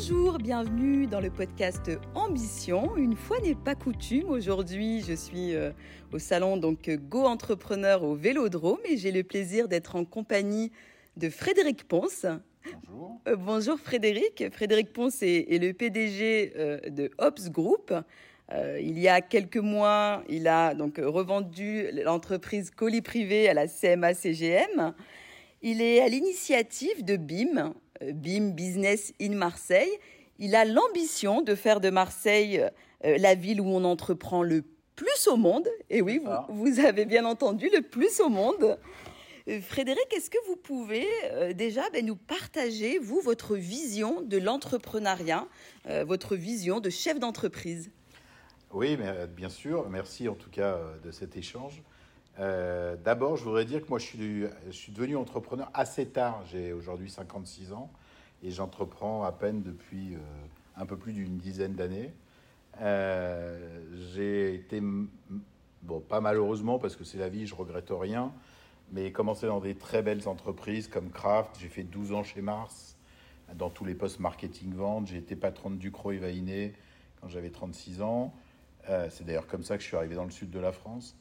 Bonjour, bienvenue dans le podcast Ambition. Une fois n'est pas coutume, aujourd'hui je suis euh, au salon donc Go Entrepreneur au Vélodrome et j'ai le plaisir d'être en compagnie de Frédéric Ponce. Bonjour. Euh, bonjour Frédéric. Frédéric Ponce est, est le PDG euh, de Ops Group. Euh, il y a quelques mois, il a donc revendu l'entreprise colis privé à la CMA CGM. Il est à l'initiative de BIM, euh, BIM Business in Marseille. Il a l'ambition de faire de Marseille euh, la ville où on entreprend le plus au monde. Et oui, vous, vous avez bien entendu, le plus au monde. Euh, Frédéric, est-ce que vous pouvez euh, déjà ben, nous partager, vous, votre vision de l'entrepreneuriat, euh, votre vision de chef d'entreprise? Oui, mais, bien sûr. Merci en tout cas de cet échange. Euh, D'abord, je voudrais dire que moi, je suis, devenu entrepreneur assez tard. J'ai aujourd'hui 56 ans et j'entreprends à peine depuis euh, un peu plus d'une dizaine d'années. Euh, J'ai été, bon, pas malheureusement parce que c'est la vie, je regrette rien, mais commencé dans des très belles entreprises comme Kraft. J'ai fait 12 ans chez Mars, dans tous les postes marketing-vente. J'ai été patron de Ducrot et Vainé quand j'avais 36 ans. C'est d'ailleurs comme ça que je suis arrivé dans le sud de la France.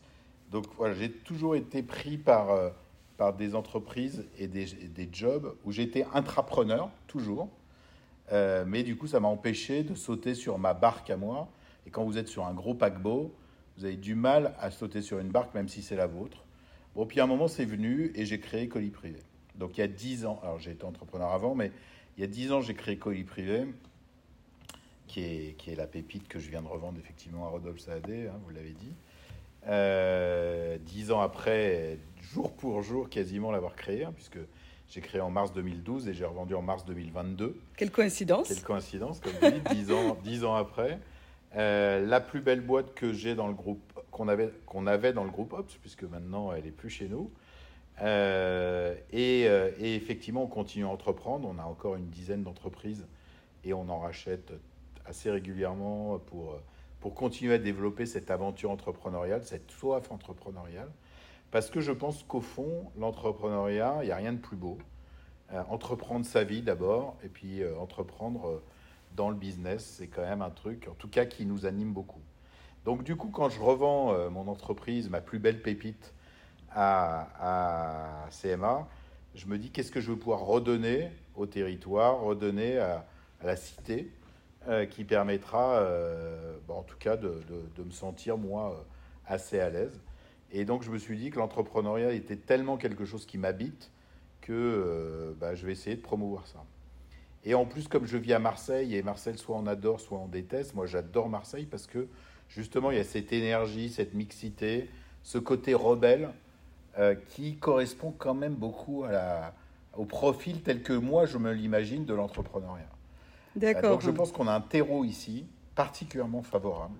Donc voilà, j'ai toujours été pris par, euh, par des entreprises et des, des jobs où j'étais intrapreneur, toujours. Euh, mais du coup, ça m'a empêché de sauter sur ma barque à moi. Et quand vous êtes sur un gros paquebot, vous avez du mal à sauter sur une barque, même si c'est la vôtre. Bon, puis à un moment, c'est venu et j'ai créé Colis Privé. Donc il y a 10 ans, alors j'ai été entrepreneur avant, mais il y a 10 ans, j'ai créé Colis Privé, qui est, qui est la pépite que je viens de revendre effectivement à Rodolphe Saadé, hein, vous l'avez dit. Euh, dix ans après, jour pour jour, quasiment l'avoir créé, hein, puisque j'ai créé en mars 2012 et j'ai revendu en mars 2022. Quelle coïncidence Quelle coïncidence, comme vous dites, dix ans, dix ans après. Euh, la plus belle boîte que j'ai dans le groupe, qu'on avait, qu'on avait dans le groupe Ops, puisque maintenant elle est plus chez nous. Euh, et, et effectivement, on continue à entreprendre. On a encore une dizaine d'entreprises et on en rachète assez régulièrement pour, pour continuer à développer cette aventure entrepreneuriale, cette soif entrepreneuriale. Parce que je pense qu'au fond, l'entrepreneuriat, il n'y a rien de plus beau. Euh, entreprendre sa vie d'abord, et puis euh, entreprendre euh, dans le business, c'est quand même un truc, en tout cas, qui nous anime beaucoup. Donc du coup, quand je revends mon entreprise, ma plus belle pépite, à, CMA, je me dis qu'est-ce que je veux pouvoir redonner au territoire, redonner à la cité, euh, qui permettra, euh, bon, en tout cas, de, me sentir, moi, euh, assez à l'aise. Et donc, je me suis dit que l'entrepreneuriat était tellement quelque chose qui m'habite que bah, je vais essayer de promouvoir ça. Et en plus, comme je vis à Marseille, et Marseille, soit on adore, soit on déteste, moi j'adore Marseille parce que justement, il y a cette énergie, cette mixité, ce côté rebelle qui correspond quand même beaucoup au profil tel que moi je me l'imagine de l'entrepreneuriat. Euh, D'accord. Donc je pense qu'on a un terreau ici particulièrement favorable.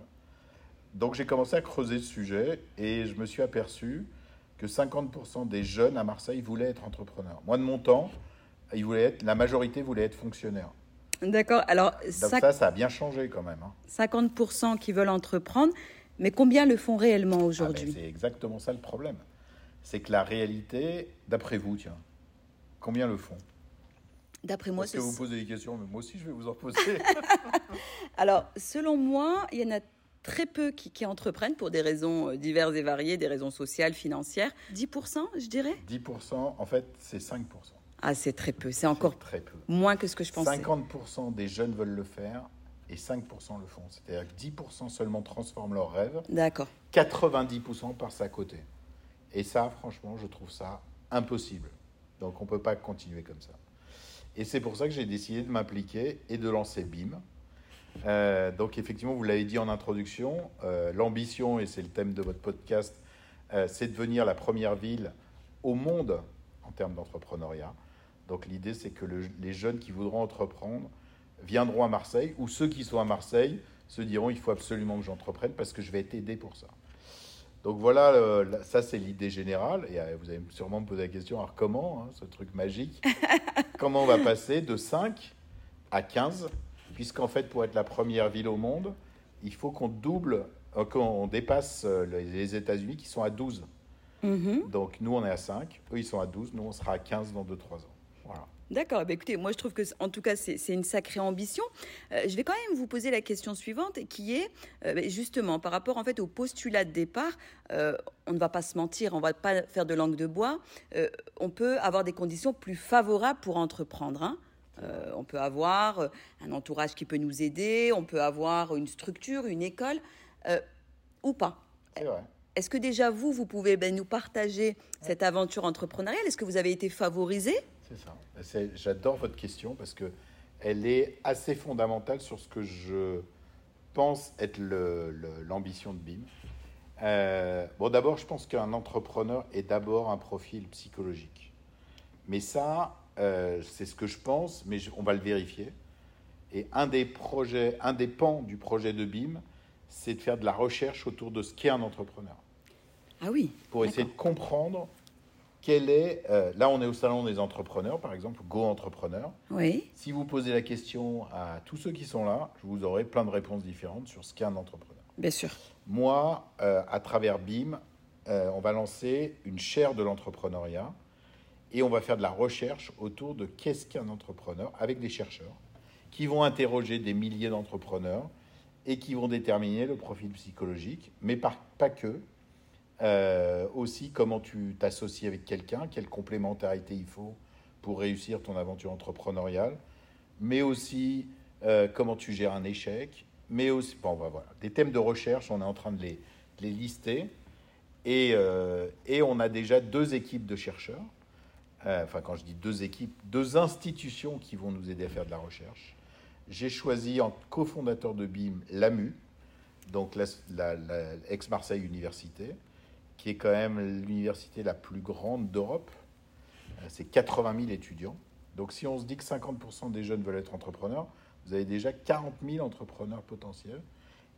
Donc j'ai commencé à creuser ce sujet et je me suis aperçu que 50% des jeunes à Marseille voulaient être entrepreneurs. Moi de mon temps, ils voulaient être, la majorité voulait être fonctionnaire. D'accord. Alors, Donc ça, ça a bien changé quand même. hein. 50% qui veulent entreprendre, mais combien le font réellement Ah, aujourd'hui? c'est exactement ça le problème. C'est que la réalité, d'après vous, tiens, combien le font? D'après moi, Parce que vous posez des questions, mais moi aussi je vais vous en poser. Alors, selon moi, il y en a très peu qui, qui entreprennent pour des raisons euh, diverses et variées, des raisons sociales, financières. 10%, je dirais? 10%, en fait, c'est 5%. Ah, c'est très peu. C'est encore très peu. moins que ce que je pensais. 50% des jeunes veulent le faire et 5% le font. C'est-à-dire que 10% seulement transforment leurs rêves, D'accord. 90% passent à côté. Et ça, franchement, je trouve ça impossible. Donc on ne peut pas continuer comme ça. Et c'est pour ça que j'ai décidé de m'impliquer et de lancer BIM. Euh, donc effectivement, vous l'avez dit en introduction, euh, l'ambition, et c'est le thème de votre podcast, euh, c'est de devenir la première ville au monde en termes d'entrepreneuriat. Donc l'idée, c'est que le- les jeunes qui voudront entreprendre viendront à Marseille, ou ceux qui sont à Marseille se diront, il faut absolument que j'entreprenne parce que je vais être aidé pour ça. Donc voilà, là, ça c'est l'idée générale. Et vous allez sûrement me poser la question, alors comment, hein, ce truc magique? Comment on va passer de 5 à 15 Puisqu'en fait, pour être la première ville au monde, il faut qu'on double, euh, qu'on dépasse euh, les, États-Unis qui sont à 12. Mhm. Donc nous, on est à 5, eux, ils sont à 12, nous, on sera à 15 dans 2-3 ans. D'accord. Bah, écoutez, moi je trouve que, en tout cas, c'est une sacrée ambition. Euh, je vais quand même vous poser la question suivante, qui est euh, bah, justement par rapport en fait au postulat de départ. Euh, on ne va pas se mentir, on ne va pas faire de langue de bois. on peut avoir des conditions plus favorables pour entreprendre. Hein. on peut avoir un entourage qui peut nous aider, on peut avoir une structure, une école, ou pas. C'est vrai. Est-ce que déjà vous, vous pouvez ben, nous partager cette aventure entrepreneuriale? Est-ce que vous avez été favorisé? C'est ça. J'adore votre question parce que elle est assez fondamentale sur ce que je pense être l'ambition de BIM. Euh, bon, d'abord, je pense qu'un entrepreneur est d'abord un profil psychologique. Mais ça, euh, c'est ce que je pense, mais on va le vérifier. Et un des projets, un des pans du projet de BIM, c'est de faire de la recherche autour de ce qu'est un entrepreneur. Ah oui. Pour essayer de comprendre quel est. Euh, là, on est au salon des entrepreneurs, par exemple, Go Entrepreneur. Oui. Si vous posez la question à tous ceux qui sont là, je vous aurai plein de réponses différentes sur ce qu'est un entrepreneur. Bien sûr. Moi, euh, à travers BIM, euh, on va lancer une chaire de l'entrepreneuriat et on va faire de la recherche autour de qu'est-ce qu'un entrepreneur avec des chercheurs qui vont interroger des milliers d'entrepreneurs et qui vont déterminer le profil psychologique, mais pas que, euh, aussi, comment tu t'associes avec quelqu'un, quelle complémentarité il faut pour réussir ton aventure entrepreneuriale, mais aussi euh, comment tu gères un échec, mais aussi, bon, bah, voilà, des thèmes de recherche, on est en train de les, lister, et, euh, et, on a déjà deux équipes de chercheurs, enfin quand je dis deux équipes, deux institutions qui vont nous aider à faire de la recherche. J'ai choisi en cofondateur de BIM l'AMU, donc l'ex-Marseille Université, qui est quand même l'université la plus grande d'Europe. Euh, c'est 80 000 étudiants. Donc si on se dit que 50% des jeunes veulent être entrepreneurs, vous avez déjà 40 000 entrepreneurs potentiels.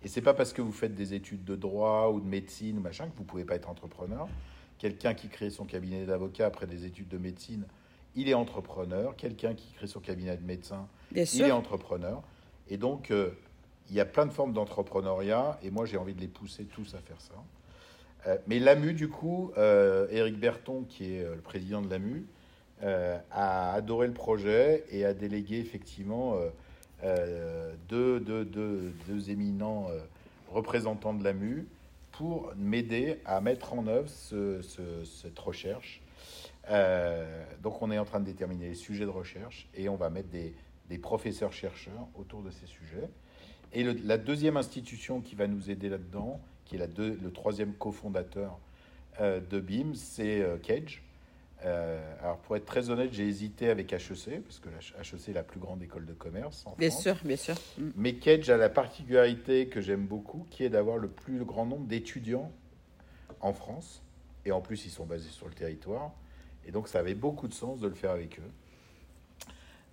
Et c'est pas parce que vous faites des études de droit ou de médecine ou machin que vous pouvez pas être entrepreneur. Quelqu'un qui crée son cabinet d'avocat après des études de médecine, il est entrepreneur. Quelqu'un qui crée son cabinet de médecin, il est entrepreneur. Et donc, euh, il y a plein de formes d'entrepreneuriat, et moi j'ai envie de les pousser tous à faire ça. Euh, mais l'AMU, du coup, euh, Éric Berton, qui est euh, le président de l'AMU, a adoré le projet et a délégué effectivement deux, deux, deux, deux, éminents représentants de l'AMU pour m'aider à mettre en œuvre ce, cette recherche. donc on est en train de déterminer les sujets de recherche et on va mettre des, des professeurs-chercheurs autour de ces sujets. Et la deuxième institution qui va nous aider là-dedans, qui est la le troisième cofondateur euh, de BIM, c'est euh, Cage. Euh, alors pour être très honnête, j'ai hésité avec HEC, parce que HEC est la plus grande école de commerce en bien France. sûr, bien sûr. Mm. Mais Cage a la particularité que j'aime beaucoup, qui est d'avoir le plus grand nombre d'étudiants en France. Et en plus, ils sont basés sur le territoire. Et donc, ça avait beaucoup de sens de le faire avec eux.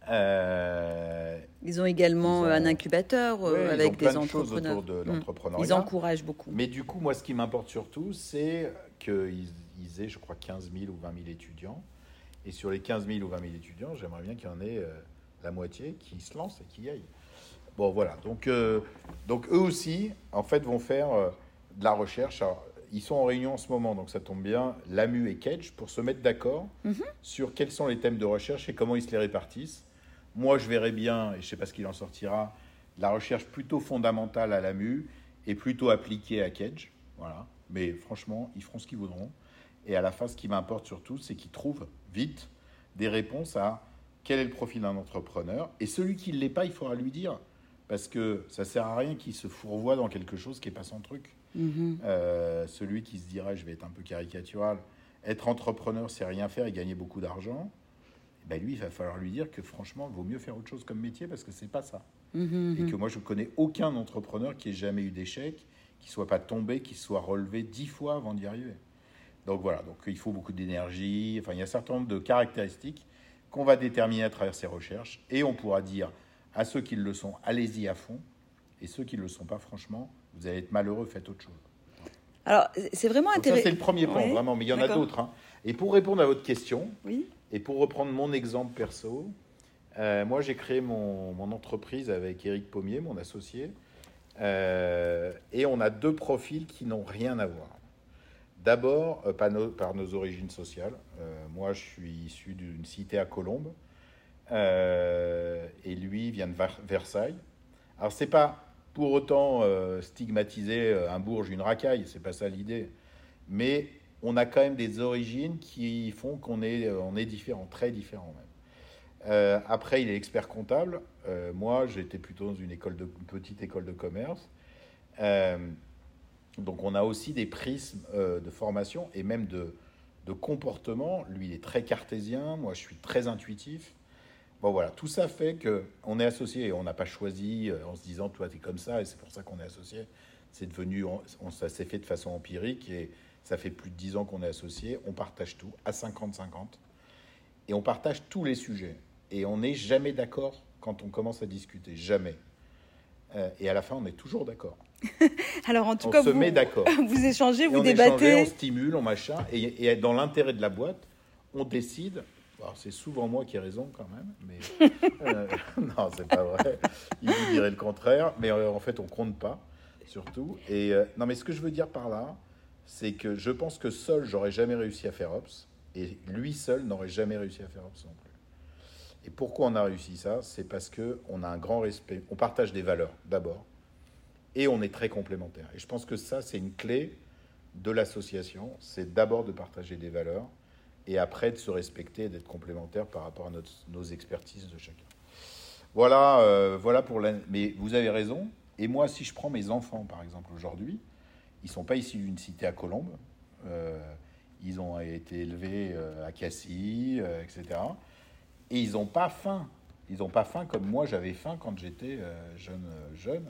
Euh, ils ont également un incubateur euh, avec des entrepreneurs. de hmm. Ils encouragent beaucoup. Mais du coup, moi, ce qui m'importe surtout, c'est qu'ils ils aient, je crois, 15 000 ou 20 000 étudiants. Et sur les 15 000 ou 20 000 étudiants, j'aimerais bien qu'il y en ait euh, la moitié qui se lancent et qui y aillent. Bon, voilà. Donc, donc eux aussi, en fait, vont faire de la recherche. ils sont en réunion en ce moment, donc ça tombe bien, l'AMU et Kedge, pour se mettre d'accord mhm. sur quels sont les thèmes de recherche et comment ils se les répartissent. Moi, je verrais bien, et je ne sais pas ce qu'il en sortira, la recherche plutôt fondamentale à l'AMU et plutôt appliquée à Kedge. Voilà. Mais franchement, ils feront ce qu'ils voudront. Et à la fin, ce qui m'importe surtout, c'est qu'ils trouvent vite des réponses à quel est le profil d'un entrepreneur. Et celui qui ne l'est pas, il faudra lui dire. Parce que ça ne sert à rien qu'il se fourvoie dans quelque chose qui n'est pas son truc. Mm-hmm. Euh, celui qui se dirait, je vais être un peu caricatural, être entrepreneur, c'est rien faire et gagner beaucoup d'argent. Ben lui, il va falloir lui dire que franchement, il vaut mieux faire autre chose comme métier parce que c'est pas ça. Mhm, et mhm. que moi, je connais aucun entrepreneur qui ait jamais eu d'échec, qui soit pas tombé, qui soit relevé dix fois avant d'y arriver. Donc voilà, donc il faut beaucoup d'énergie. Enfin, il y a un certain nombre de caractéristiques qu'on va déterminer à travers ces recherches, et on pourra dire à ceux qui le sont, allez-y à fond, et ceux qui ne le sont pas, franchement, vous allez être malheureux, faites autre chose. Alors, c'est vraiment intéressant. Ça, c'est le premier point, vraiment, mais il y en a d'autres. Hein. Et pour répondre à votre question, oui. Et pour reprendre mon exemple perso, euh, moi j'ai créé mon, entreprise avec Éric Pommier, mon associé, euh, et on a deux profils qui n'ont rien à voir. D'abord, euh, par, nos origines sociales. moi je suis issu d'une cité à Colombes, et lui vient de Versailles. Alors, c'est pas pour autant stigmatiser un bourge, une racaille, c'est pas ça l'idée. Mais on a quand même des origines qui font qu'on est, on est différent, très différent même. après, il est expert comptable. moi, j'étais plutôt dans une, de, petite école de commerce. Donc on a aussi des prismes euh, de formation et même de, comportement. Lui, il est très cartésien, moi je suis très intuitif. Bon voilà, tout ça fait qu'on est associé on n'a pas choisi euh, en se disant toi tu es comme ça et c'est pour ça qu'on est associé. C'est devenu, on, ça s'est fait de façon empirique et ça fait plus de dix ans qu'on est associé. On partage tout à 50-50 et on partage tous les sujets et on n'est jamais d'accord quand on commence à discuter, jamais. Euh, et à la fin, on est toujours d'accord. Alors en tout on cas, se vous, met d'accord. Vous échangez, vous on débattez. on stimule, on machin, et, dans l'intérêt de la boîte, on décide. C'est souvent moi qui ai raison quand même, mais euh, non, c'est pas vrai. Il vous dirait le contraire, mais euh, en fait, on compte pas, surtout. Et euh, non, mais ce que je veux dire par là, c'est que je pense que seul, j'aurais jamais réussi à faire Ops, et lui seul n'aurait jamais réussi à faire Ops non plus. Et pourquoi on a réussi ça? C'est parce que on a un grand respect, on partage des valeurs d'abord et on est très complémentaires. Et je pense que ça, c'est une clé de l'association, c'est d'abord de partager des valeurs et après de se respecter d'être complémentaires par rapport à nos expertises de chacun. Voilà, euh, voilà pour la... Mais vous avez raison. Et moi, si je prends mes enfants, par exemple, aujourd'hui, ils sont pas issus d'une cité à Colombes. Euh, ils ont été élevés euh, à Cassis, etc. Et ils n'ont pas faim. Ils n'ont pas faim comme moi j'avais faim quand j'étais jeune, jeune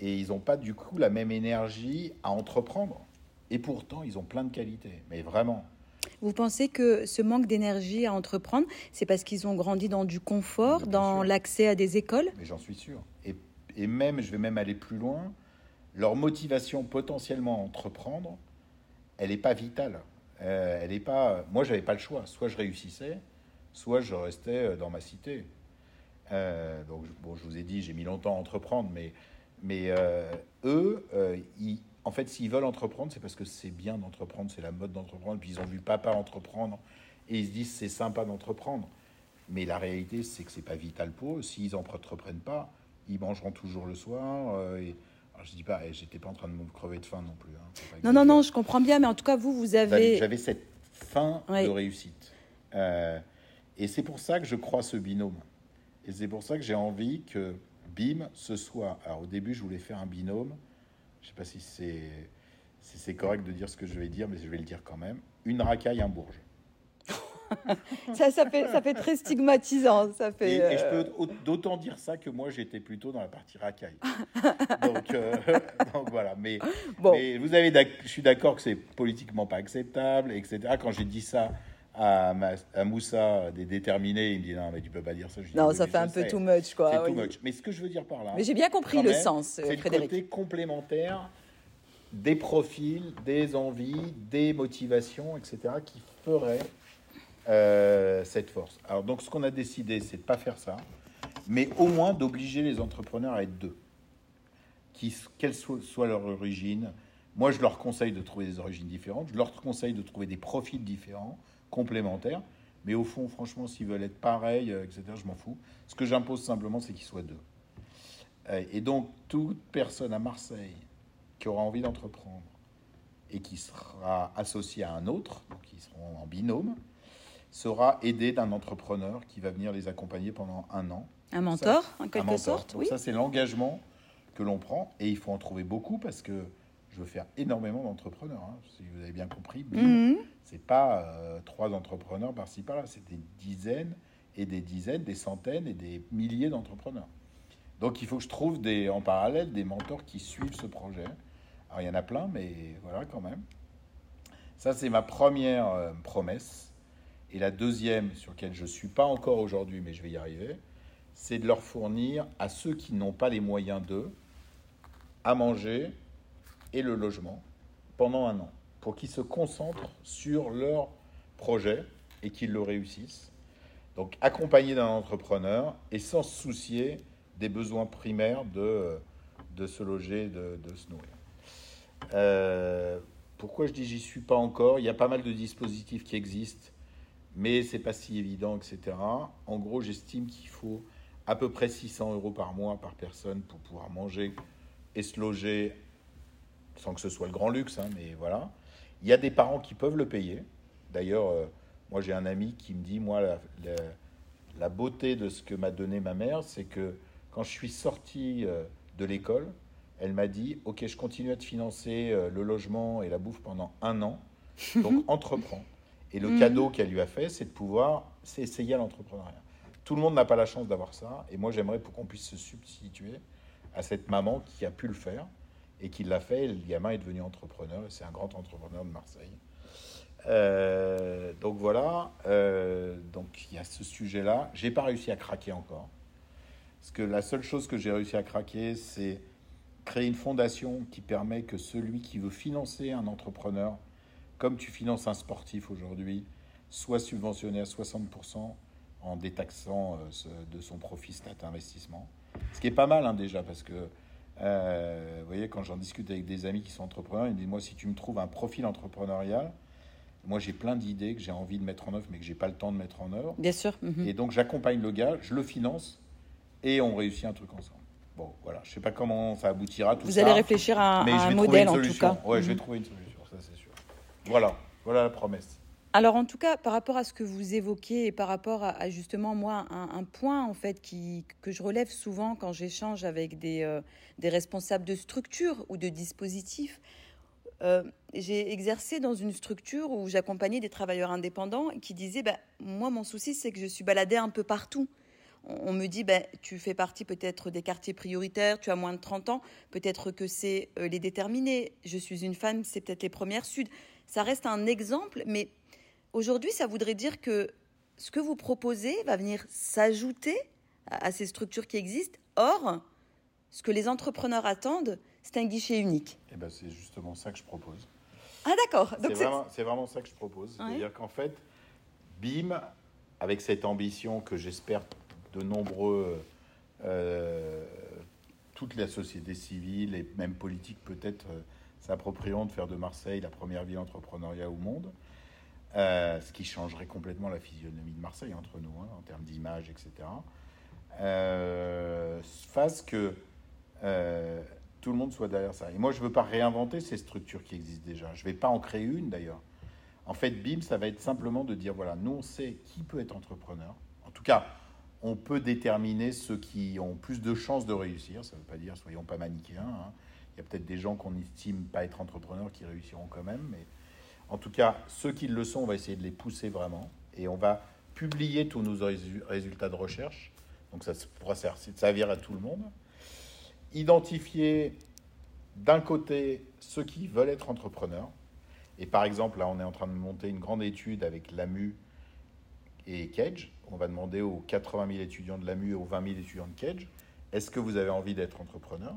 et ils n'ont pas du coup la même énergie à entreprendre. Et pourtant, ils ont plein de qualités, mais vraiment. Vous pensez que ce manque d'énergie à entreprendre, c'est parce qu'ils ont grandi dans du confort, dans l'accès à des écoles? Mais j'en suis sûr. Et, et, même, je vais même aller plus loin, leur motivation potentiellement à entreprendre, elle n'est pas vitale. Euh, elle est pas. Moi, j'avais pas le choix. Soit je réussissais, soit je restais euh, dans ma cité. Euh, donc, bon, je vous ai dit, j'ai mis longtemps à entreprendre, mais mais euh, eux, euh, en fait, s'ils veulent entreprendre, c'est parce que c'est bien d'entreprendre, c'est la mode d'entreprendre. Puis ils ont vu papa entreprendre et ils se disent c'est sympa d'entreprendre. Mais la réalité, c'est que c'est pas vital pour eux. S'ils n'entreprennent pas, ils mangeront toujours le soir. Alors, je dis pas, j'étais pas en train de me crever de faim non plus. Hein, non, non, non, je comprends bien, mais en tout cas, vous, vous avez. J'avais cette faim de réussite. et c'est pour ça que je crois ce binôme. Et c'est pour ça que j'ai envie que BIM ce soit. Alors au début, je voulais faire un binôme. Je ne sais pas si c'est si c'est correct de dire ce que je vais dire, mais je vais le dire quand même. Une racaille, un bourge. ça, ça, fait, ça fait très stigmatisant. Ça fait, et, je peux euh, d'autant dire ça que moi, j'étais plutôt dans la partie racaille. donc, euh, donc, voilà. Mais, bon. mais vous avez, je suis d'accord que c'est politiquement pas acceptable, etc. Quand j'ai dit ça à, à, Moussa des déterminés, il me dit non mais tu peux pas dire ça. non, ça fait un peu too much quoi. C'est too much. Mais ce que je veux dire par là. Mais j'ai bien compris le sens, euh, C'est le côté complémentaire des profils, des envies, des motivations, etc. qui feraient euh, cette force. Alors donc ce qu'on a décidé, c'est de pas faire ça, mais au moins d'obliger les entrepreneurs à être deux, qui, quelle soit, soit leur origine. Moi, je leur conseille de trouver des origines différentes. Je leur conseille de trouver des profils différents complémentaires. Mais au fond, franchement, s'ils veulent être pareils, euh, etc., je m'en fous. Ce que j'impose simplement, c'est qu'ils soient deux. Euh, et donc, toute personne à Marseille qui aura envie d'entreprendre et qui sera associée à un autre, donc qui seront en binôme, sera aidée d'un entrepreneur qui va venir les accompagner pendant un an. Un mentor, en quelque sorte, oui. Ça, c'est l'engagement que l'on prend et il faut en trouver beaucoup parce que je veux faire énormément d'entrepreneurs. Hein. Si vous avez bien compris, mhm. c'est pas euh, trois entrepreneurs par-ci par-là, c'est des dizaines et des dizaines, des centaines et des milliers d'entrepreneurs. Donc il faut que je trouve des, en parallèle des mentors qui suivent ce projet. Alors il y en a plein, mais voilà quand même. Ça, c'est ma première euh, promesse. Et la deuxième, sur laquelle je ne suis pas encore aujourd'hui, mais je vais y arriver, c'est de leur fournir à ceux qui n'ont pas les moyens d'eux à manger, et le logement pendant un an pour qu'ils se concentrent sur leur projet et qu'ils le réussissent. Donc accompagné d'un entrepreneur et sans se soucier des besoins primaires de, de se loger, de, se nourrir. Euh, pourquoi je dis j'y suis pas encore? Il y a pas mal de dispositifs qui existent, mais c'est pas si évident, etc. En gros, j'estime qu'il faut à peu près 600 euros par mois par personne pour pouvoir manger et se loger sans que ce soit le grand luxe, hein, mais voilà. Il y a des parents qui peuvent le payer. D'ailleurs, euh, moi j'ai un ami qui me dit, moi, la, la, beauté de ce que m'a donné ma mère, c'est que quand je suis sorti euh, de l'école, elle m'a dit, ok, je continue à te financer euh, le logement et la bouffe pendant un an, donc entreprends. Et le mhm. cadeau qu'elle lui a fait, c'est de pouvoir s'essayer à l'entrepreneuriat. Tout le monde n'a pas la chance d'avoir ça, et moi j'aimerais pour qu'on puisse se substituer à cette maman qui a pu le faire et qui l'a fait. le gamin est devenu entrepreneur et c'est un grand entrepreneur de Marseille. Euh, donc voilà, euh, donc il y a ce sujet-là. J'ai pas réussi à craquer encore. Parce que la seule chose que j'ai réussi à craquer, c'est créer une fondation qui permet que celui qui veut financer un entrepreneur, comme tu finances un sportif aujourd'hui, soit subventionné à 60% en détaxant euh, de son profit cet investissement. Ce qui est pas mal hein, déjà, parce que euh, vous voyez, quand j'en discute avec des amis qui sont entrepreneurs, ils me disent Moi, si tu me trouves un profil entrepreneurial, moi j'ai plein d'idées que j'ai envie de mettre en œuvre, mais que j'ai pas le temps de mettre en œuvre. Bien sûr. Mhm. Et donc j'accompagne le gars, je le finance et on réussit un truc ensemble. Bon, voilà, je sais pas comment ça aboutira tout Vous ça. allez réfléchir à, un modèle en tout cas. Ouais, je vais mhm. trouver une solution. Voilà, voilà la promesse. Alors en tout cas, par rapport à ce que vous évoquez et par rapport à, justement moi, un, point en fait qui, que je relève souvent quand j'échange avec des, euh, des, responsables de structures ou de dispositifs, euh, j'ai exercé dans une structure où j'accompagnais des travailleurs indépendants qui disaient bah, Moi, mon souci, c'est que je suis baladée un peu partout. On, me dit bah, Tu fais partie peut-être des quartiers prioritaires, tu as moins de 30 ans, peut-être que c'est euh, les déterminés. Je suis une femme, c'est peut-être les premières sud. Ça reste un exemple, mais Aujourd'hui, ça voudrait dire que ce que vous proposez va venir s'ajouter à ces structures qui existent. Or, ce que les entrepreneurs attendent, c'est un guichet unique. Eh ben, c'est justement ça que je propose. Ah d'accord. C'est vraiment, ça que je propose. C'est-à-dire qu'en fait, BIM, avec cette ambition que j'espère de nombreux, euh, toute la société civile et même politique peut-être s'approprieront de faire de Marseille la première ville entrepreneuriale au monde, euh, ce qui changerait complètement la physionomie de Marseille entre nous, hein, en termes d'image, etc. Euh, fasse que euh, tout le monde soit derrière ça. Et moi, je ne veux pas réinventer ces structures qui existent déjà. Je ne vais pas en créer une d'ailleurs. En fait, BIM, ça va être simplement de dire, voilà, nous, on sait qui peut être entrepreneur. En tout cas, on peut déterminer ceux qui ont plus de chances de réussir. Ça ne veut pas dire, soyons pas manichéens. Hein. Il y a peut-être des gens qu'on estime pas être entrepreneurs qui réussiront quand même, mais en tout cas, ceux qui le sont, on va essayer de les pousser vraiment. Et on va publier tous nos résultats de recherche. Donc ça pourra servir à tout le monde. Identifier d'un côté ceux qui veulent être entrepreneurs. Et par exemple, là, on est en train de monter une grande étude avec l'AMU et Cage. On va demander aux 80 000 étudiants de l'AMU et aux 20 000 étudiants de Cage, est-ce que vous avez envie d'être entrepreneur?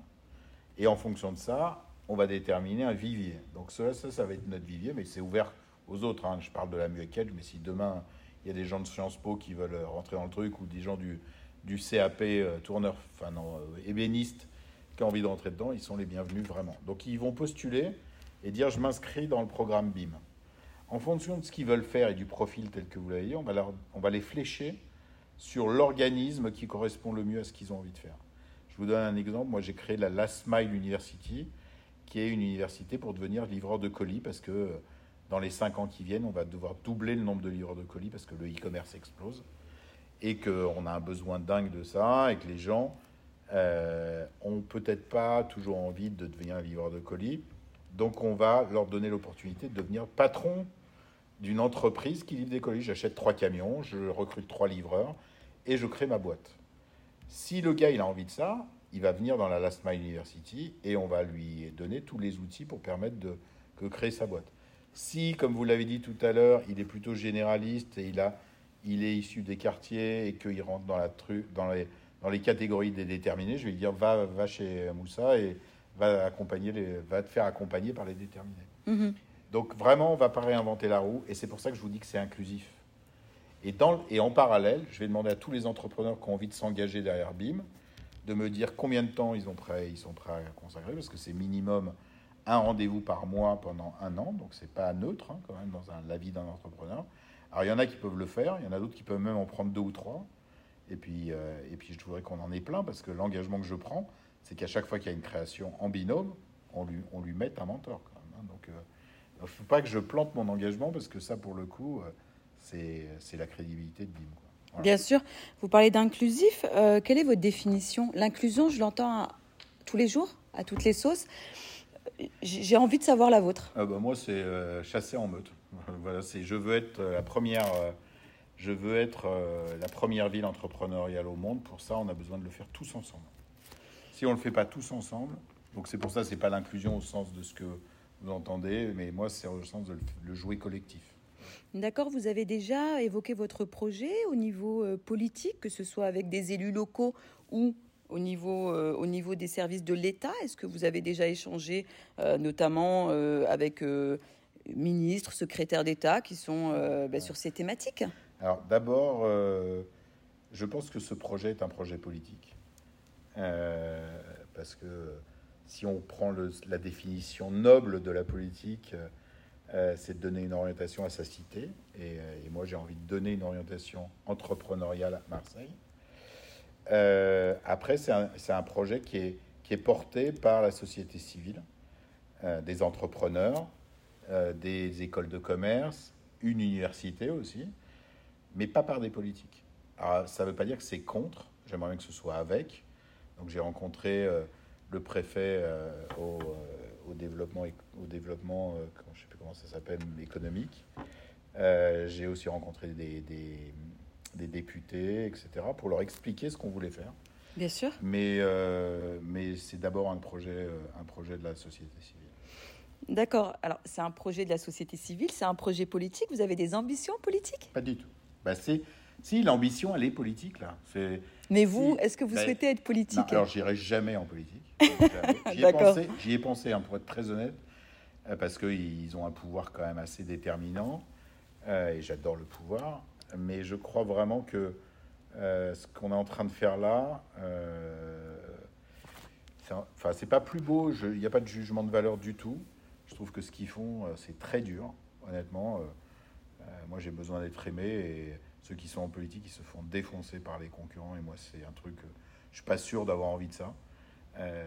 Et en fonction de ça, on va déterminer un vivier. Donc ça, ça, ça va être notre vivier, mais c'est ouvert aux autres. Hein. Je parle de la Muekage, mais si demain il y a des gens de Sciences Po qui veulent rentrer dans le truc, ou des gens du, CAP euh, tourneur, enfin non, euh, ébéniste, qui ont envie de rentrer dedans, ils sont les bienvenus vraiment. Donc ils vont postuler et dire je m'inscris dans le programme BIM. En fonction de ce qu'ils veulent faire et du profil tel que vous l'avez dit, on va les flécher sur l'organisme qui correspond le mieux à ce qu'ils ont envie de faire. Je vous donne un exemple. Moi, j'ai créé la Last Mile University, qui est une université pour devenir livreur de colis parce que euh, dans les cinq ans qui viennent, on va devoir doubler le nombre de livreurs de colis parce que le e-commerce explose et qu'on a un besoin dingue de ça et que les gens euh, ont peut-être pas toujours envie de devenir livreur de colis. Donc on va leur donner l'opportunité de devenir patron d'une entreprise qui livre des colis. J'achète trois camions, je recrute trois livreurs et je crée ma boîte. Si le gars il a envie de ça, il va venir dans la Last Mile University et on va lui donner tous les outils pour permettre de créer sa boîte. Si, comme vous l'avez dit tout à l'heure, il est plutôt généraliste et il, a, il est issu des quartiers et qu'il rentre dans, la tru, dans, les, dans les catégories des déterminés, je vais lui dire va, va chez Moussa et va, accompagner les, va te faire accompagner par les déterminés. Mm-hmm. Donc vraiment, on ne va pas réinventer la roue et c'est pour ça que je vous dis que c'est inclusif. Et, en parallèle, je vais demander à tous les entrepreneurs qui ont envie de s'engager derrière BIM de me dire combien de temps ils, sont prêts à consacrer, parce que c'est minimum un rendez-vous par mois pendant un an, donc c'est pas neutre hein, quand même dans un, la vie d'un entrepreneur. Alors il y en a qui peuvent le faire, il y en a d'autres qui peuvent même en prendre deux ou trois. Et puis, euh, je voudrais qu'on en ait plein parce que l'engagement que je prends, c'est qu'à chaque fois qu'il y a une création en binôme, on lui, on mette un mentor. Hein. Donc il ne faut pas que je plante mon engagement parce que ça, pour le coup, c'est la crédibilité de BIM. Bien sûr. Vous parlez d'inclusif. quelle est votre définition? L'inclusion, je l'entends tous les jours, à toutes les sauces. J'ai envie de savoir la vôtre. Ah bah moi, c'est euh, chasser en meute. voilà, c'est je veux être euh, la première. Euh, je veux être la première ville entrepreneuriale au monde. Pour ça, on a besoin de le faire tous ensemble. Si on ne le fait pas tous ensemble, donc c'est pour ça, c'est pas l'inclusion au sens de ce que vous entendez, mais moi, c'est au sens de le jouer collectif. D'accord, vous avez déjà évoqué votre projet au niveau politique, que ce soit avec des élus locaux ou au niveau, euh, au niveau des services de l'État. Est-ce que vous avez déjà échangé euh, notamment euh, avec ministres, secrétaires d'État qui sont ben, sur ces thématiques? Alors d'abord, je pense que ce projet est un projet politique. parce que si on prend la définition noble de la politique, c'est de donner une orientation à sa cité. et moi, j'ai envie de donner une orientation entrepreneuriale à Marseille. Euh, après, c'est un, projet qui est, porté par la société civile, euh, des entrepreneurs, euh, des écoles de commerce, une université aussi, mais pas par des politiques. Alors, ça ne veut pas dire que c'est contre, j'aimerais bien que ce soit avec. Donc j'ai rencontré le préfet au, au, développement, au développement je ne sais plus comment ça s'appelle, économique. j'ai aussi rencontré des, des des députés, etc., pour leur expliquer ce qu'on voulait faire. Bien sûr. Mais, euh, mais c'est d'abord un projet, euh, un projet de la société civile. D'accord. Alors, c'est un projet de la société civile, c'est un projet politique. Vous avez des ambitions politiques? Pas du tout. Bah, c'est, si, l'ambition, elle est politique, là. C'est, Mais vous, est-ce que vous bah, souhaitez être politique non, Alors, j'irai jamais en politique. J'y ai, pensé, j'y ai pensé, hein, pour être très honnête, euh, parce qu'ils ont un pouvoir quand même assez déterminant. et j'adore le pouvoir mais je crois vraiment que euh, ce qu'on est en train de faire là, euh, enfin, c'est pas plus beau, il n'y a pas de jugement de valeur du tout. Je trouve que ce qu'ils font, euh, c'est très dur, honnêtement. moi, j'ai besoin d'être aimé et ceux qui sont en politique, ils se font défoncer par les concurrents. Et moi, c'est un truc, je suis pas sûr d'avoir envie de ça.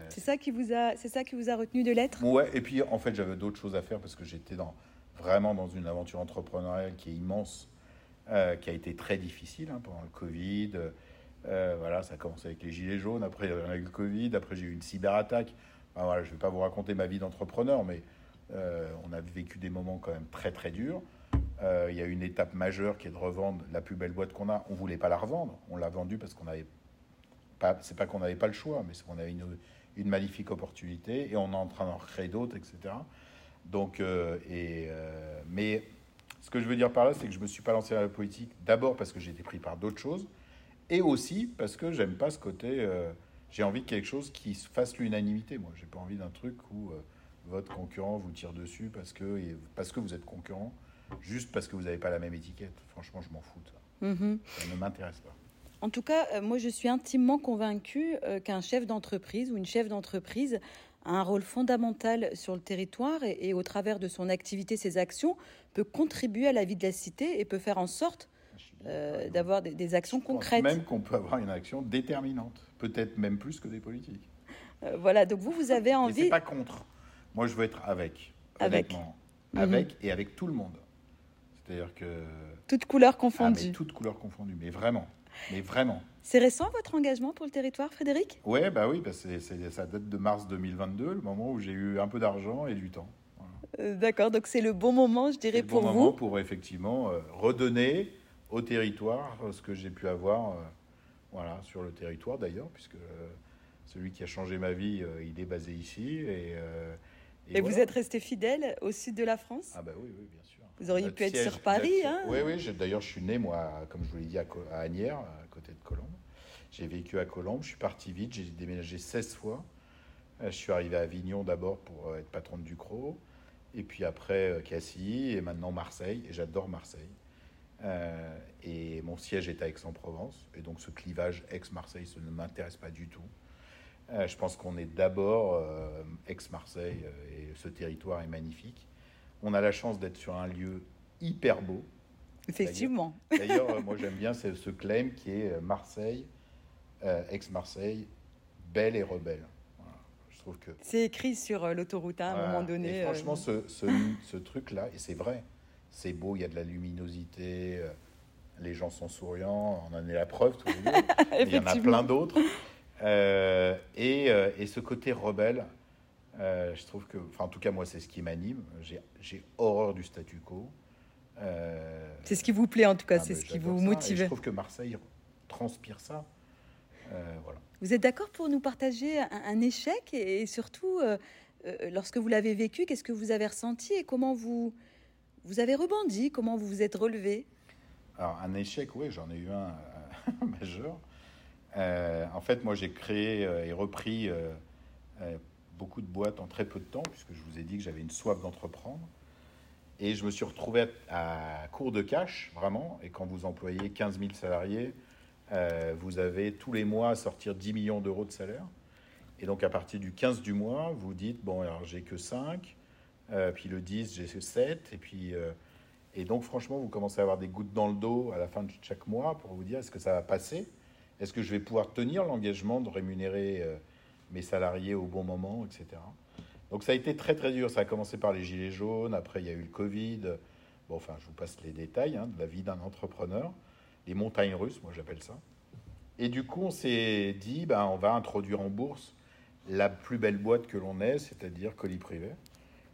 c'est ça qui vous a, c'est ça qui vous a retenu de l'être? Ouais. Et puis, en fait, j'avais d'autres choses à faire parce que j'étais dans vraiment dans une aventure entrepreneuriale qui est immense euh, qui a été très difficile hein, pendant le Covid. Euh, voilà, ça a commencé avec les gilets jaunes, après avec le Covid, après j'ai eu une cyberattaque. voilà, je ne vais pas vous raconter ma vie d'entrepreneur, mais euh, on a vécu des moments quand même très très durs. Il y a une étape majeure qui est de revendre la plus belle boîte qu'on a. On voulait pas la revendre, on l'a vendue parce qu'on avait pas. C'est pas qu'on n'avait pas le choix, mais c'est qu'on avait une, magnifique opportunité et on est en train d'en créer d'autres, etc. Donc, et, mais ce que je veux dire par là, c'est que je ne me suis pas lancé dans la politique d'abord parce que j'ai été pris par d'autres choses, et aussi parce que j'aime pas ce côté. Euh, j'ai envie de quelque chose qui fasse l'unanimité. Moi, j'ai pas envie d'un truc où euh, votre concurrent vous tire dessus parce que, parce que vous êtes concurrent, juste parce que vous n'avez pas la même étiquette. Franchement, je m'en fous. Ça, mm-hmm. ça ne m'intéresse pas. En tout cas, euh, moi, je suis intimement convaincu qu'un chef d'entreprise ou une chef d'entreprise a un rôle fondamental sur le territoire et, au travers de son activité, ses actions, peut contribuer à la vie de la cité et peut faire en sorte euh, d'avoir des, actions concrètes. Même qu'on peut avoir une action déterminante, peut-être même plus que des politiques. Euh, voilà, donc vous, vous avez envie. Mais c'est pas contre. Moi, je veux être avec. Avec. Mhm. Avec et avec tout le monde. C'est-à-dire que. Toutes couleurs confondues. Ah, toutes couleurs confondues, mais vraiment. Mais vraiment. C'est récent votre engagement pour le territoire, Frédéric? Ouais, bah oui, bah c'est, ça date de mars 2022, le moment où j'ai eu un peu d'argent et du temps. Euh, d'accord, donc c'est le bon moment, je dirais, pour bon vous. Moment pour effectivement euh, redonner au territoire euh, ce que j'ai pu avoir, voilà, sur le territoire d'ailleurs, puisque celui qui a changé ma vie, il est basé ici et. Et, vous êtes resté fidèle au sud de la France? Ah bah oui, oui, bien sûr. Vous auriez pu être sur Paris, hein Oui, oui. D'ailleurs, je suis né moi, comme je vous l'ai dit, à, à Agnières, à côté de Colombes. J'ai vécu à Colombes, je suis parti vite, j'ai déménagé 16 fois. Je suis arrivé à Avignon d'abord pour être patron de Ducrot et puis après euh, Cassis, et maintenant Marseille, et j'adore Marseille. Euh, et mon siège est à Aix-en-Provence, et donc ce clivage Aix-Marseille, ça ne m'intéresse pas du tout. Euh, je pense qu'on est d'abord Aix-Marseille, et ce territoire est magnifique. On a la chance d'être sur un lieu hyper beau, Effectivement. D'ailleurs, moi j'aime bien ce claim qui est Marseille, ex-Marseille, belle et rebelle. Je trouve que... C'est écrit sur l'autoroute hein, à un moment donné. Et franchement, ce, ce, ce truc-là, et c'est vrai, c'est beau, il y a de la luminosité, euh, les gens sont souriants, on en est la preuve tous les jours. il y en a plein d'autres. Euh, et, euh, et, ce côté rebelle, je trouve que, enfin en tout cas moi c'est ce qui m'anime. J'ai horreur du statu quo. c'est ce qui vous plaît en tout cas, ah, c'est ce qui vous motive. je trouve que Marseille transpire ça. voilà. Vous êtes d'accord pour nous partager un, échec et, surtout, lorsque vous l'avez vécu, qu'est-ce que vous avez ressenti et comment vous, vous avez rebondi Comment vous vous êtes relevé? Alors, un échec, oui, j'en ai eu un euh, majeur. Euh, en fait, moi, j'ai créé euh, et repris beaucoup de boîtes en très peu de temps, puisque je vous ai dit que j'avais une soif d'entreprendre. Et je me suis retrouvé à, court de cash, vraiment. Et quand vous employez 15 000 salariés, vous avez tous les mois à sortir 10 millions d'euros de salaire. Et donc, à partir du 15 du mois, vous dites, bon, alors j'ai que 5, euh, puis le 10, j'ai 7. Et, puis, euh, et donc, franchement, vous commencez à avoir des gouttes dans le dos à la fin de chaque mois pour vous dire est-ce que ça va passer? Est-ce que je vais pouvoir tenir l'engagement de rémunérer euh, mes salariés au bon moment, etc. Donc, ça a été très, très dur. Ça a commencé par les gilets jaunes. Après, il y a eu le Covid. Bon, enfin, je vous passe les détails hein, de la vie d'un entrepreneur. Les montagnes russes, moi, j'appelle ça. Et du coup, on s'est dit, ben, on va introduire en bourse la plus belle boîte que l'on ait, c'est-à-dire colis privé.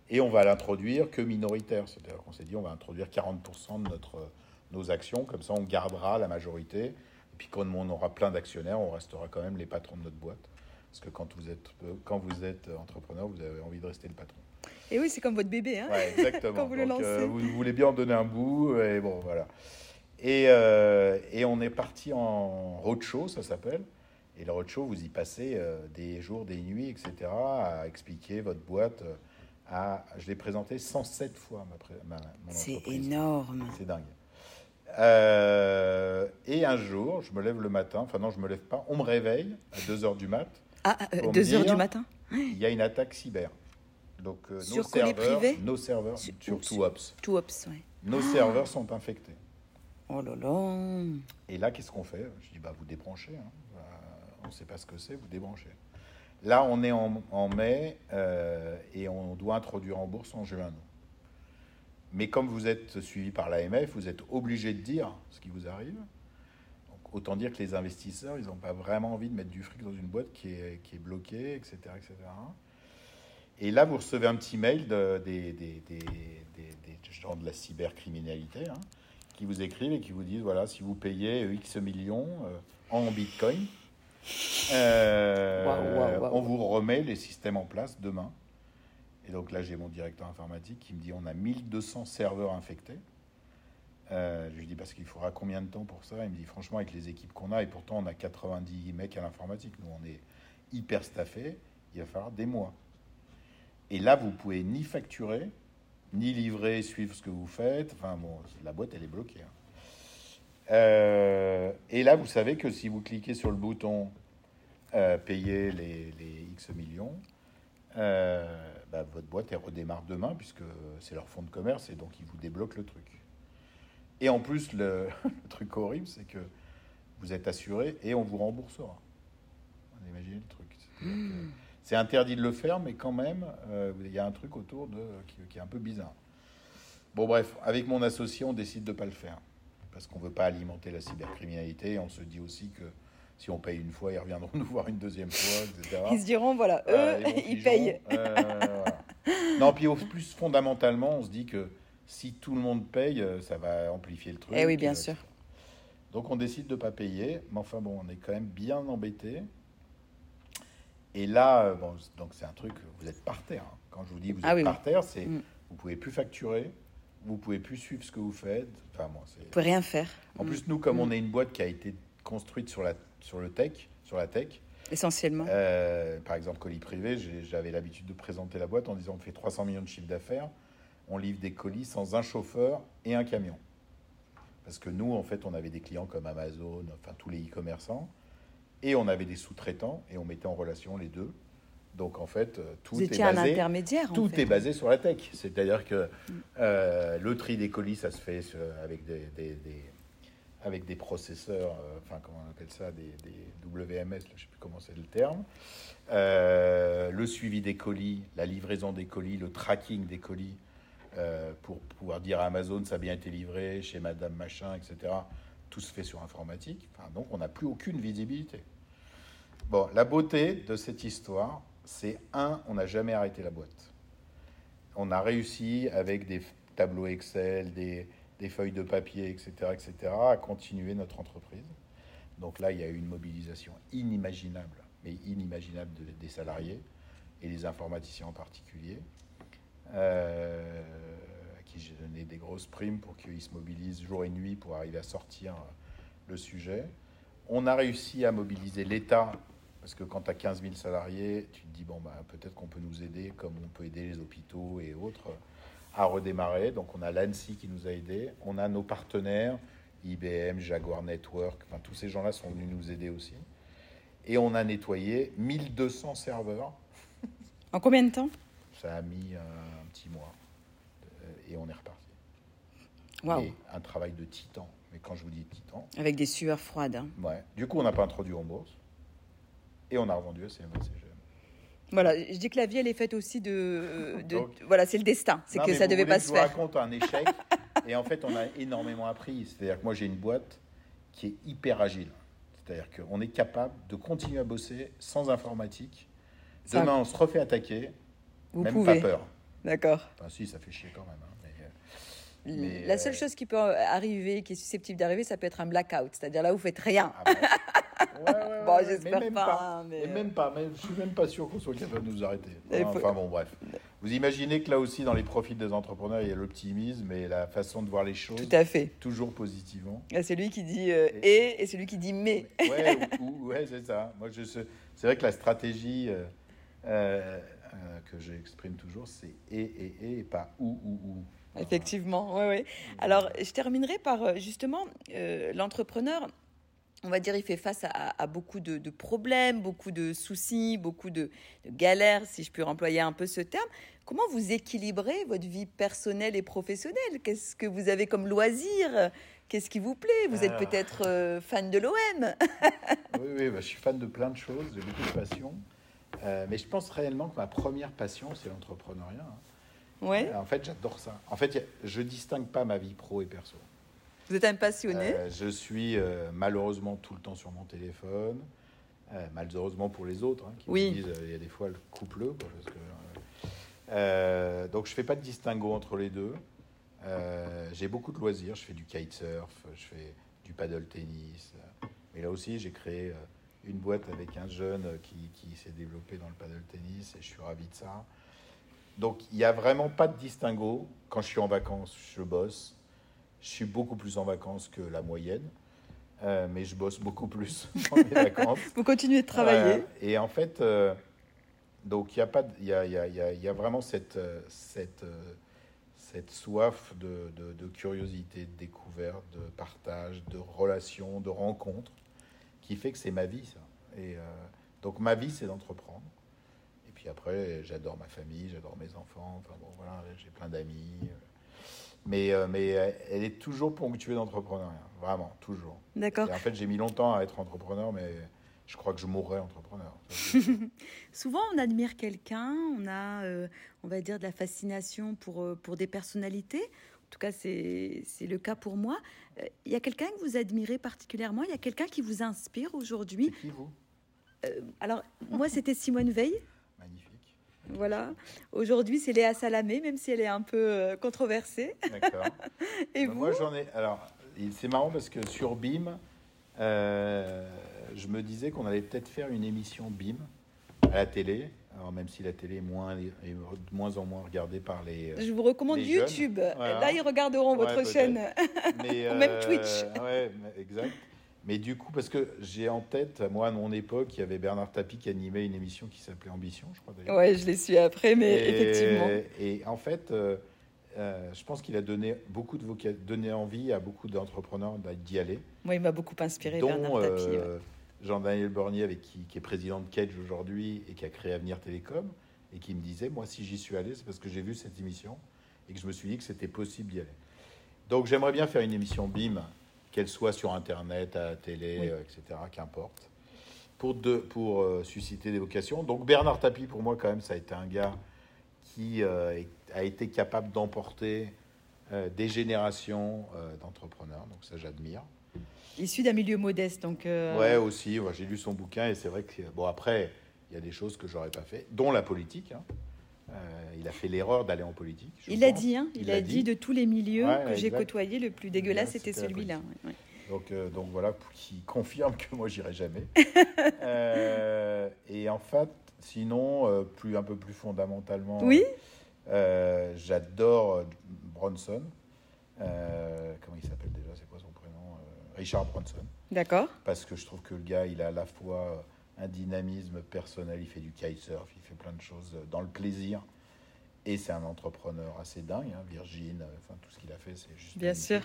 Et on va l'introduire que minoritaire. C'est-à-dire qu'on s'est dit, on va introduire 40% de notre, nos actions, comme ça on gardera la majorité. Et puis quand on aura plein d'actionnaires, on restera quand même les patrons de notre boîte. Parce que quand vous êtes, quand vous êtes entrepreneur, vous avez envie de rester le patron. Et oui, c'est comme votre bébé. Hein exactement. quand vous le lancez. Euh, vous, voulez bien en donner un bout. Et bon, voilà. Et, euh, et on est parti en roadshow, ça s'appelle. Et le roadshow, vous y passez euh, des jours, des nuits, etc., à expliquer votre boîte je l'ai présenté 107 fois, ma, ma C'est énorme. C'est dingue. Euh, et un jour, je me lève le matin, enfin non, je me lève pas, on me réveille à 2h du mat. Ah, 2h euh, du matin Il y a une attaque cyber. Donc, euh, nos serveurs, nos serveurs, sur, sur. Nos serveurs sont infectés. Oh là là Et là, qu'est-ce qu'on fait? Je dis, bah, vous débranchez. Hein. on ne sait pas ce que c'est, vous débranchez. Là, on est en, mai euh, et on doit introduire en bourse en juin. Mais comme vous êtes suivi par l'AMF, vous êtes obligé de dire ce qui vous arrive. Autant dire que les investisseurs, ils n'ont pas vraiment envie de mettre du fric dans une boîte qui est, qui est bloquée, etc., etc. Et là, vous recevez un petit mail des, des, gens de la cybercriminalité hein, qui vous écrivent et qui vous disent voilà, si vous payez X millions euh, en bitcoin, euh, on vous remet les systèmes en place demain. Et donc là, j'ai mon directeur informatique qui me dit on a 1200 serveurs infectés. Euh, je lui dis parce qu'il faudra combien de temps pour ça? Il me dit franchement, avec les équipes qu'on a, et pourtant on a 90 mecs à l'informatique, nous on est hyper staffés, il va falloir des mois. Et là, vous pouvez ni facturer, ni livrer, suivre ce que vous faites. Enfin bon, la boîte elle est bloquée. Hein. Euh, et là, vous savez que si vous cliquez sur le bouton euh, payer les, X millions, bah, votre boîte elle redémarre demain puisque c'est leur fonds de commerce et donc ils vous débloquent le truc. Et en plus, le, truc horrible, c'est que vous êtes assuré et on vous remboursera. On imagine le truc. C'est interdit de le faire, mais quand même, il y a un truc autour de qui, qui, est un peu bizarre. Bon, bref, avec mon associé, on décide de ne pas le faire parce qu'on ne veut pas alimenter la cybercriminalité. On se dit aussi que si on paye une fois, ils reviendront nous voir une deuxième fois, etc. Ils se diront, voilà, eux, ils, payent. Euh, non, puis au plus fondamentalement, on se dit que si tout le monde paye, euh, ça va amplifier le truc. Eh oui, bien sûr. Donc on décide de ne pas payer, mais enfin bon, on est quand même bien embêté. Et là, euh, bon, donc c'est un truc, vous êtes par terre. Hein. Quand je vous dis vous ah êtes par terre, c'est mm. vous pouvez plus facturer, vous pouvez plus suivre ce que vous faites. Enfin, moi, vous pouvez rien faire. En plus, nous, comme on mm. est une boîte qui a été construite sur la, sur le tech, sur la tech. Essentiellement. Euh, par exemple, colis privé, j'avais l'habitude de présenter la boîte en disant on fait 300 millions de chiffre d'affaires, on livre des colis sans un chauffeur et un camion. Parce que nous, en fait, on avait des clients comme Amazon, enfin tous les e-commerçants, et on avait des sous-traitants, et on mettait en relation les deux. Donc en fait, tout Vous est étiez un basé, intermédiaire. en tout fait. est basé sur la tech. C'est-à-dire que euh, le tri des colis, ça se fait avec des, des- des- avec des processeurs, euh, enfin comment on appelle ça, des, des WMS, là, je ne sais plus comment c'est le terme. Euh, le suivi des colis, la livraison des colis, le tracking des colis, euh, pour pouvoir dire à Amazon ça a bien été livré, chez Madame Machin, etc. Tout se fait sur informatique. Donc on n'a plus aucune visibilité. Bon, la beauté de cette histoire, c'est un, on n'a jamais arrêté la boîte. On a réussi avec des tableaux Excel, des, feuilles de papier, etc., etc., à continuer notre entreprise. Donc là, il y a eu une mobilisation inimaginable, mais inimaginable de- des salariés et des informaticiens en particulier, à qui j'ai donné des grosses primes pour qu'ils se mobilisent jour et nuit pour arriver à sortir le sujet. On a réussi à mobiliser l'État, parce que quand tu as 15 000 salariés, tu te dis, bon, bah, peut-être qu'on peut nous aider, comme on peut aider les hôpitaux et autres, à redémarrer. Donc on a l'ANSI qui nous a aidés, on a nos partenaires, IBM, Jaguar Network, enfin, tous ces gens-là sont venus nous aider aussi. Et on a nettoyé 1200 serveurs. En combien de temps? Ça a mis euh, petit mois. Euh, Et on est reparti. Et un travail de titan. Mais quand je vous dis titan, Avec des sueurs froides. hein. ouais. Du coup, on n'a pas introduit en bourse. Et on a revendu à CMA CGM. Voilà, je dis que la vie, elle est faite aussi de. de- Donc- voilà, c'est le destin. C'est que ça vous devait pas se je vous faire. raconte un échec. et en fait, on a énormément appris. C'est-à-dire que moi, j'ai une boîte qui est hyper agile. C'est-à-dire qu'on est capable de continuer à bosser sans informatique. Demain, on se refait attaquer. Vous même pouvez. pas peur. D'accord. Enfin, si, ça fait chier quand même. hein, mais, euh, Mais, La seule euh, chose qui peut arriver, qui est susceptible d'arriver, ça peut être un blackout. C'est-à-dire là où vous faites rien. ah bon. Ouais, ouais, ouais, Bon, j'espère même pas, hein, mais, Et euh, même pas. Mais je suis même pas sûr qu'on soit capable de nous arrêter. Enfin, faut- bon, bref. Vous imaginez que là aussi, dans les profils des entrepreneurs, il y a l'optimisme et la façon de voir les choses Tout à fait. toujours positivement. A celui qui dit euh, et et celui qui dit mais. Ouais, ou- ou- ouais, c'est ça. Moi, je c'est vrai que la stratégie euh, euh, que j'exprime toujours, c'est et, et, et, et pas ou, ou, ou. Effectivement, oui, oui. Alors, je terminerai par euh, justement euh, l'entrepreneur. On va dire, il fait face à, à beaucoup de, de problèmes, beaucoup de soucis, beaucoup de, de galères, si je puis employer un peu ce terme. Comment vous équilibrez votre vie personnelle et professionnelle? Qu'est-ce que vous avez comme loisir? Qu'est-ce qui vous plaît? Vous êtes Ah. peut-être euh, fan de l'OM Oui, oui, bah, je suis fan de plein de choses, j'ai beaucoup de passions. Euh, mais je pense réellement que ma première passion, c'est l'entrepreneuriat. hein. Ouais. En fait, j'adore ça. En fait, je distingue pas ma vie pro et perso. Vous êtes un passionné? Euh, je suis euh, malheureusement tout le temps sur mon téléphone. Euh, malheureusement pour les autres, hein, qui Oui. me disent, euh, il y a des fois, le couple euh, euh, donc je fais pas de distinguo entre les deux. Euh, j'ai beaucoup de loisirs. Je fais du kitesurf, je fais du paddle tennis. Mais là aussi, j'ai créé euh, une boîte avec un jeune euh, qui, qui s'est développé dans le paddle tennis et je suis ravi de ça. Donc il n'y a vraiment pas de distinguo. Quand je suis en vacances, je bosse. Je suis beaucoup plus en vacances que la moyenne, Euh, mais je bosse beaucoup plus dans mes vacances. Vous continuez de travailler Voilà. Et en fait, euh, donc il y a pas, de- il y a, il y a- il y a- il y a vraiment cette euh, cette euh, cette soif de, de, de curiosité, de découverte, de partage, de relations, de rencontres, qui fait que c'est ma vie ça. Et euh, donc ma vie, c'est d'entreprendre. Et puis après, j'adore ma famille, j'adore mes enfants. Enfin bon, voilà, j'ai plein d'amis. Mais, euh, mais euh, elle est toujours ponctuée d'entrepreneuriat, vraiment, toujours. D'accord. En fait, j'ai mis longtemps à être entrepreneur, mais je crois que je mourrai entrepreneur. Souvent, on admire quelqu'un, on a, euh, on va dire, de la fascination pour, pour des personnalités. En tout cas, c'est c'est le cas pour moi. Euh, Il y a quelqu'un que vous admirez particulièrement? Il y a quelqu'un qui vous inspire aujourd'hui? Qui vous? Alors, moi, c'était Simone Veil. Magnifique. Voilà. Aujourd'hui, c'est Léa Salamé, même si elle est un peu euh, controversée. D'accord. Et Bah, vous? Moi, j'en ai. Alors, c'est marrant parce que sur BIM, euh, je me disais qu'on allait peut-être faire une émission BIM à la télé. Alors, même si la télé est, moins, est de moins en moins regardée par les. Je vous recommande. YouTube. Voilà. Là, ils regarderont Ouais, votre chaîne. Mais, Ou même Twitch. Ouais, exact. Mais du coup, parce que j'ai en tête, moi, à mon époque, il y avait Bernard Tapie qui animait une émission qui s'appelait Ambition, je crois d'ailleurs. Ouais, je l'ai su après, mais et, effectivement. Et en fait, euh, euh, je pense qu'il a donné beaucoup de donné envie à beaucoup d'entrepreneurs d'y aller, Moi, il m'a beaucoup inspiré, dont Bernard Tapie. ouais. Jean-Daniel Bornier, avec qui, qui est président de Cage aujourd'hui et qui a créé Avenir Télécom, et qui me disait, moi, si j'y suis allé, c'est parce que j'ai vu cette émission et que je me suis dit que c'était possible d'y aller. Donc j'aimerais bien faire une émission BIM, qu'elle soit sur Internet, à la télé, Oui. euh, etc., qu'importe, pour, de, pour euh, susciter des vocations. Donc Bernard Tapie, pour moi, quand même, ça a été un gars qui euh, a été capable d'emporter des générations d'entrepreneurs. Donc ça, j'admire. Issu d'un milieu modeste, donc. euh, Ouais, aussi. ouais, j'ai lu son bouquin et c'est vrai que bon après, il y a des choses que j'aurais pas fait, dont la politique. hein. Euh, il a fait l'erreur d'aller en politique. Il l'a dit, hein, il, Il a dit, dit. de tous les milieux Ouais, que j'ai côtoyés, le plus dégueulasse, c'était celui-là. ouais. Donc, euh, donc voilà, qui confirme que moi j'irai jamais. Et en fait, sinon, plus un peu plus fondamentalement, Oui. j'adore Bronson. Comment il s'appelle déjà C'est quoi son prénom? Richard Bronson. D'accord. Parce que je trouve que le gars, il a à la fois un dynamisme personnel, il fait du kitesurf, il fait plein de choses dans le plaisir. Et c'est un entrepreneur assez dingue, hein, Virgin, euh, enfin tout ce qu'il a fait, c'est juste. Bien magnifique. sûr.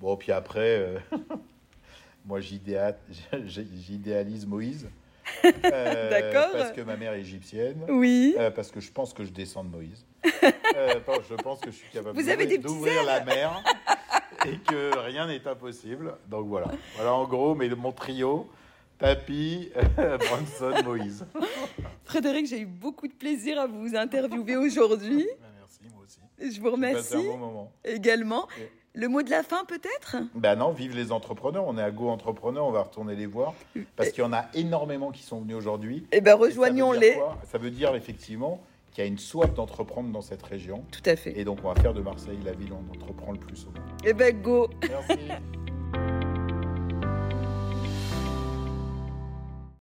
Bon, puis après, euh, moi j'idéa- j'idéalise Moïse. Euh, D'accord. Parce que ma mère est égyptienne. Oui. Euh, parce que je pense que je descends de Moïse. Euh, je pense que je suis capable Vous avez des d'ouvrir la mer et que rien n'est impossible. Donc voilà. Voilà en gros mais mon trio Tapi, Bronson, Moïse. Frédéric, j'ai eu beaucoup de plaisir à vous interviewer aujourd'hui. Merci, moi aussi. Je vous remercie un bon moment. également. Le mot de la fin, peut-être? Ben non, vive les entrepreneurs. On est à Go Entrepreneurs, on va retourner les voir. Parce qu'il y en a énormément qui sont venus aujourd'hui. Eh ça dire rejoignons-les. Ça veut dire effectivement qu'il y a une soif d'entreprendre dans cette région. Tout à fait. Et donc on va faire de Marseille la ville où on entreprend le plus au monde. Eh bien, go Merci.